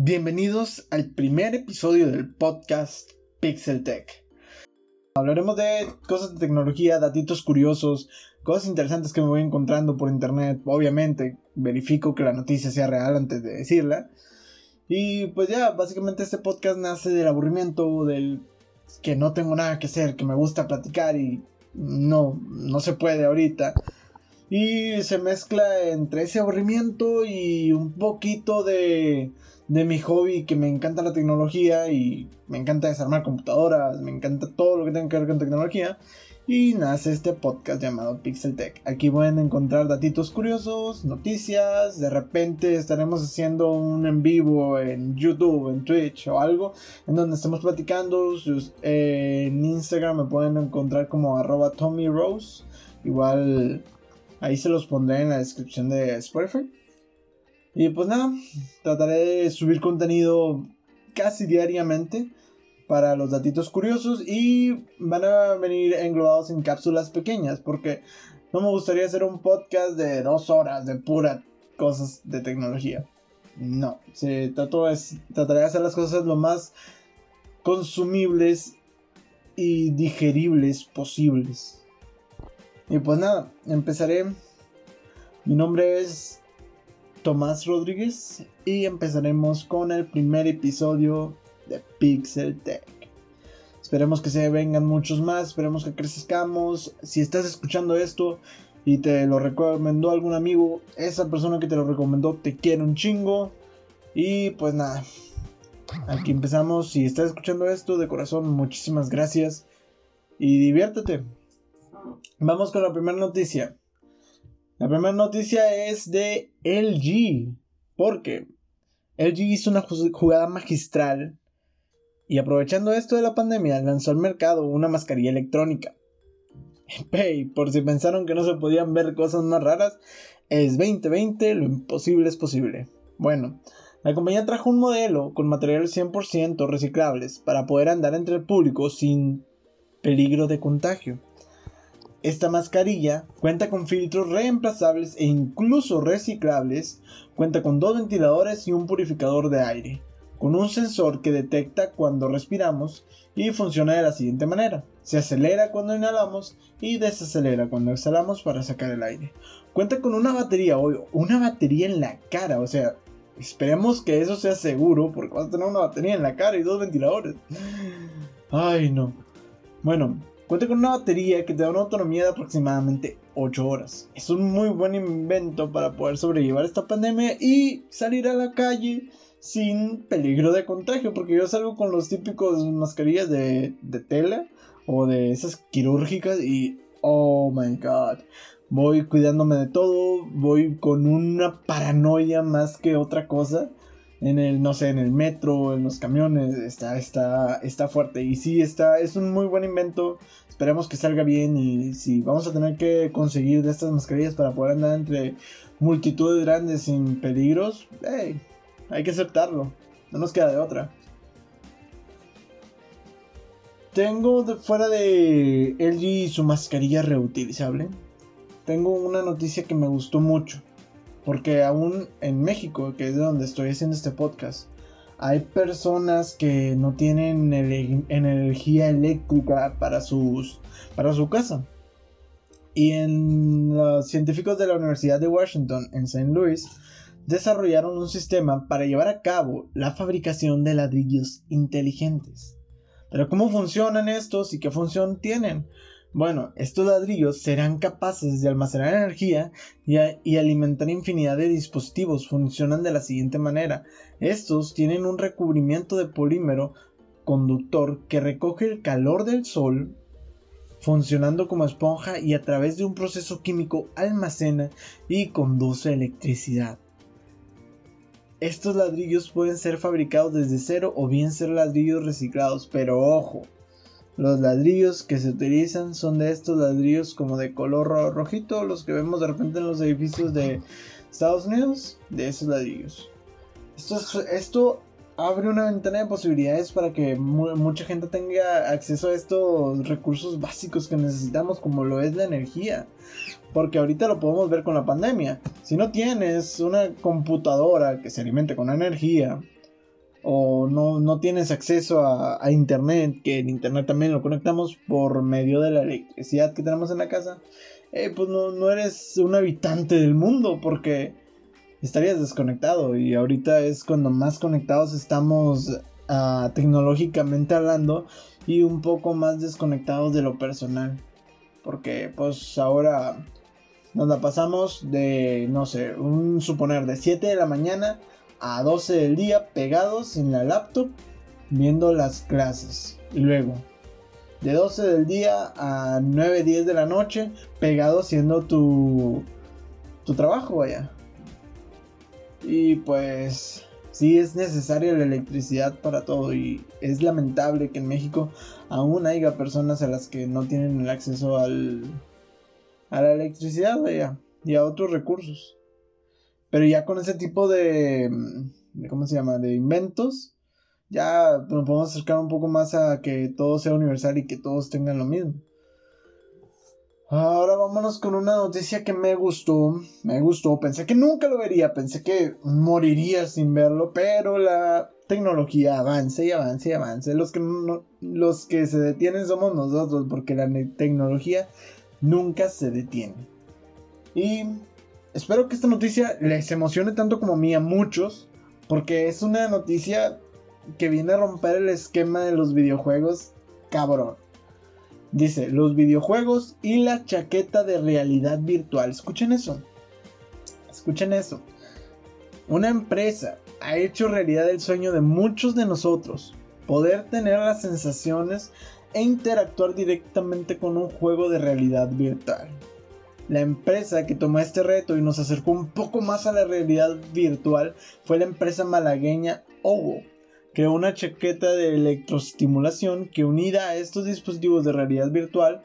Bienvenidos al primer episodio del podcast Pixel Tech. Hablaremos de cosas de tecnología, datitos curiosos, cosas interesantes que me voy encontrando por internet. Obviamente, verifico que la noticia sea real antes de decirla. Y pues ya, básicamente este podcast nace del aburrimiento, del que no tengo nada que hacer, que me gusta platicar y no, no se puede ahorita. Y se mezcla entre ese aburrimiento y un poquito de, de mi hobby que me encanta la tecnología y me encanta desarmar computadoras, me encanta todo lo que tenga que ver con tecnología. Y nace este podcast llamado Pixel Tech. Aquí pueden encontrar datitos curiosos, noticias, de repente estaremos haciendo un en vivo en YouTube, en Twitch o algo, en donde estemos platicando. en Instagram me pueden encontrar como arroba Tommy Rose. Igual Ahí se los pondré en la descripción de Spotify. Y pues nada, trataré de subir contenido casi diariamente para los datitos curiosos y van a venir englobados en cápsulas pequeñas porque no me gustaría hacer un podcast de dos horas de pura cosas de tecnología. No, se trato trataré de hacer las cosas lo más consumibles y digeribles posibles. Y pues nada, empezaré. Mi nombre es Tomás Rodríguez y empezaremos con el primer episodio de Pixel Tech. Esperemos que se vengan muchos más, esperemos que crezcamos. Si estás escuchando esto y te lo recomendó algún amigo, esa persona que te lo recomendó te quiere un chingo. Y pues nada, aquí empezamos. Si estás escuchando esto de corazón, muchísimas gracias y diviértete. Vamos con la primera noticia. La primera noticia es de LG. Porque LG hizo una jugada magistral y aprovechando esto de la pandemia lanzó al mercado una mascarilla electrónica. Hey, por si pensaron que no se podían ver cosas más raras, es 2020, lo imposible es posible. Bueno, la compañía trajo un modelo con materiales 100% reciclables para poder andar entre el público sin peligro de contagio. Esta mascarilla cuenta con filtros reemplazables e incluso reciclables, cuenta con dos ventiladores y un purificador de aire, con un sensor que detecta cuando respiramos y funciona de la siguiente manera. Se acelera cuando inhalamos y desacelera cuando exhalamos para sacar el aire. Cuenta con una batería, una batería en la cara, o sea, esperemos que eso sea seguro porque vas a tener una batería en la cara y dos ventiladores. Ay, no. Bueno, Cuenta con una batería que te da una autonomía de aproximadamente 8 horas. Es un muy buen invento para poder sobrellevar esta pandemia y salir a la calle sin peligro de contagio, porque yo salgo con los típicos mascarillas de, de tela o de esas quirúrgicas y oh my god, voy cuidándome de todo, voy con una paranoia más que otra cosa en el, no sé, en el metro, en los camiones, está, está, está fuerte. Y sí, está, es un muy buen invento. Esperemos que salga bien y si vamos a tener que conseguir de estas mascarillas para poder andar entre multitudes grandes sin peligros, hay que aceptarlo. No nos queda de otra. Tengo fuera de LG su mascarilla reutilizable. Tengo una noticia que me gustó mucho. Porque aún en México, que es de donde estoy haciendo este podcast, hay personas que no tienen energía eléctrica para, sus, para su casa. Y en los científicos de la Universidad de Washington en St. Louis desarrollaron un sistema para llevar a cabo la fabricación de ladrillos inteligentes. Pero ¿cómo funcionan estos y qué función tienen? Bueno, estos ladrillos serán capaces de almacenar energía y, alimentar infinidad de dispositivos. Funcionan de la siguiente manera. Estos tienen un recubrimiento de polímero conductor que recoge el calor del sol funcionando como esponja y a través de un proceso químico almacena y conduce electricidad. Estos ladrillos pueden ser fabricados desde cero o bien ser ladrillos reciclados, pero ojo, los ladrillos que se utilizan son de estos ladrillos como de color rojito, los que vemos de repente en los edificios de Estados Unidos, de esos ladrillos. Esto, abre una ventana de posibilidades para que mucha gente tenga acceso a estos recursos básicos que necesitamos, como lo es la energía. Porque ahorita lo podemos ver con la pandemia. Si no tienes una computadora que se alimente con energía, o no, no tienes acceso a, internet, que el internet también lo conectamos por medio de la electricidad que tenemos en la casa, eh, pues no, no eres un habitante del mundo porque estarías desconectado y ahorita es cuando más conectados estamos uh, tecnológicamente hablando y un poco más desconectados de lo personal. Porque pues ahora nos la pasamos de, no sé, un suponer de 7 de la mañana a 12 del día pegados en la laptop viendo las clases. Y luego, de 12 del día a 9, 10 de la noche pegados haciendo tu, tu trabajo, vaya. Y pues sí es necesaria la electricidad para todo y es lamentable que en México aún haya personas a las que no tienen el acceso al, a la electricidad vaya, y a otros recursos. Pero ya con ese tipo de, de ¿cómo se llama? De inventos, ya nos podemos acercar un poco más a que todo sea universal y que todos tengan lo mismo. Ahora vámonos con una noticia que me gustó, me gustó, pensé que nunca lo vería, pensé que moriría sin verlo, pero la tecnología avanza y avanza y avanza. Los que, los que se detienen somos nosotros, porque la tecnología nunca se detiene. Y espero que esta noticia les emocione tanto como a mí a muchos, porque es una noticia que viene a romper el esquema de los videojuegos, cabrón. Dice, los videojuegos y la chaqueta de realidad virtual. Escuchen eso. Escuchen eso. Una empresa ha hecho realidad el sueño de muchos de nosotros. Poder tener las sensaciones e interactuar directamente con un juego de realidad virtual. La empresa que tomó este reto y nos acercó un poco más a la realidad virtual fue la empresa malagueña OWO, creó una chaqueta de electroestimulación que unida a estos dispositivos de realidad virtual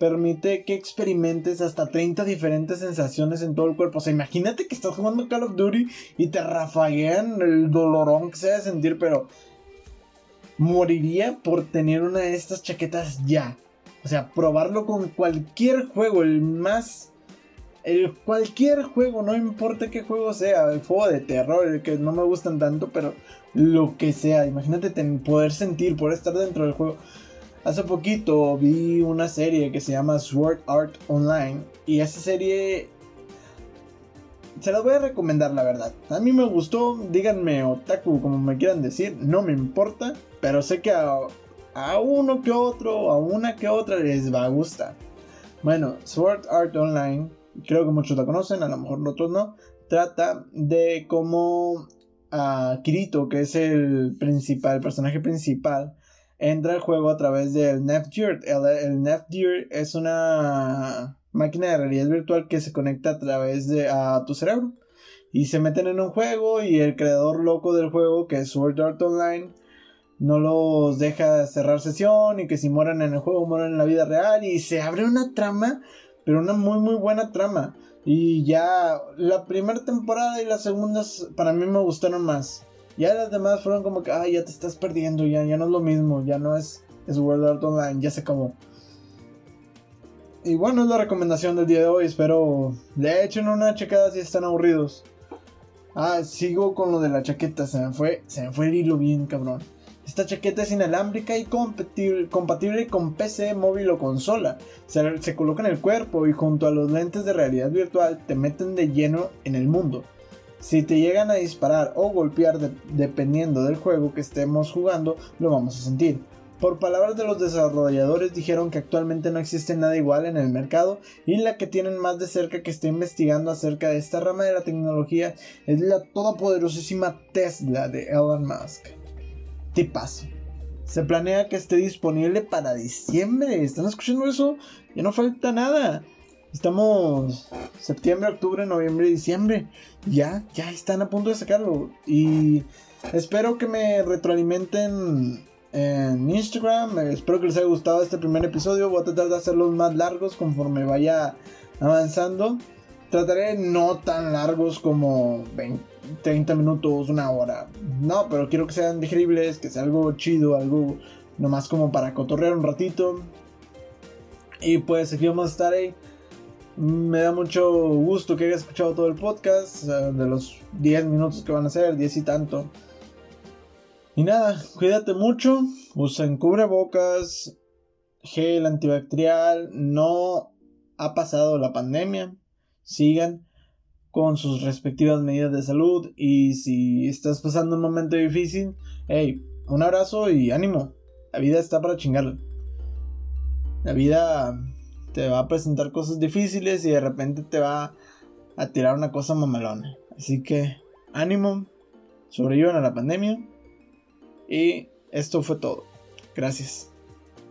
permite que experimentes hasta 30 diferentes sensaciones en todo el cuerpo. O sea, imagínate que estás jugando Call of Duty y te rafaguean el dolorón que se debe sentir, pero moriría por tener una de estas chaquetas ya. O sea, probarlo con cualquier juego, el más el cualquier juego, no importa qué juego sea, el juego de terror, el que no me gustan tanto, pero lo que sea. Imagínate poder sentir, poder estar dentro del juego. Hace poquito vi una serie que se llama Sword Art Online y esa serie se la voy a recomendar la verdad. A mí me gustó, díganme otaku como me quieran decir, no me importa, pero sé que a, a uno que otro, a una que otra les va a gustar. Bueno, Sword Art Online, creo que muchos la conocen, a lo mejor otros no, trata de cómo a Kirito, que es el principal, el personaje principal, entra al juego a través del Gear. El, el es una máquina de realidad virtual que se conecta a través de a tu cerebro. Y se meten en un juego y el creador loco del juego, que es Sword Art Online, no los deja cerrar sesión y que si mueren en el juego mueren en la vida real y se abre una trama, pero una muy muy buena trama. Y ya la primera temporada y las segundas para mí me gustaron más. Ya las demás fueron como que, ay, ya te estás perdiendo, ya, ya no es lo mismo, ya no es, es World Art Online, ya se acabó. Y bueno, es la recomendación del día de hoy, espero le echen una checada si están aburridos. Ah, sigo con lo de la chaqueta, se me fue, se me fue el hilo bien, cabrón. Esta chaqueta es inalámbrica y compatible, con PC, móvil o consola. Se, coloca en el cuerpo y junto a los lentes de realidad virtual te meten de lleno en el mundo. Si te llegan a disparar o golpear dependiendo del juego que estemos jugando, lo vamos a sentir. Por palabras de los desarrolladores dijeron que actualmente no existe nada igual en el mercado y la que tienen más de cerca que está investigando acerca de esta rama de la tecnología es la todopoderosísima Tesla de Elon Musk tipazo. Se planea que esté disponible para diciembre. ¿Están escuchando eso? Ya no falta nada. Estamos septiembre, octubre, noviembre, diciembre. Ya, ya están a punto de sacarlo. Y espero que me retroalimenten en Instagram. Espero que les haya gustado este primer episodio. Voy a tratar de hacerlos más largos conforme vaya avanzando. Trataré no tan largos como 20, 30 minutos, una hora. No, pero quiero que sean digeribles, que sea algo chido, algo nomás como para cotorrear un ratito. Y pues aquí vamos a estar ahí. Me da mucho gusto que hayas escuchado todo el podcast, de los 10 minutos que van a ser, 10 y tanto. Y nada, cuídate mucho, usen cubrebocas, gel antibacterial, no ha pasado la pandemia, sigan con sus respectivas medidas de salud y si estás pasando un momento difícil, hey, un abrazo y ánimo, la vida está para chingarla. La vida te va a presentar cosas difíciles y de repente te va a tirar una cosa mamalona. Así que ánimo, sobrevivan a la pandemia y esto fue todo. Gracias.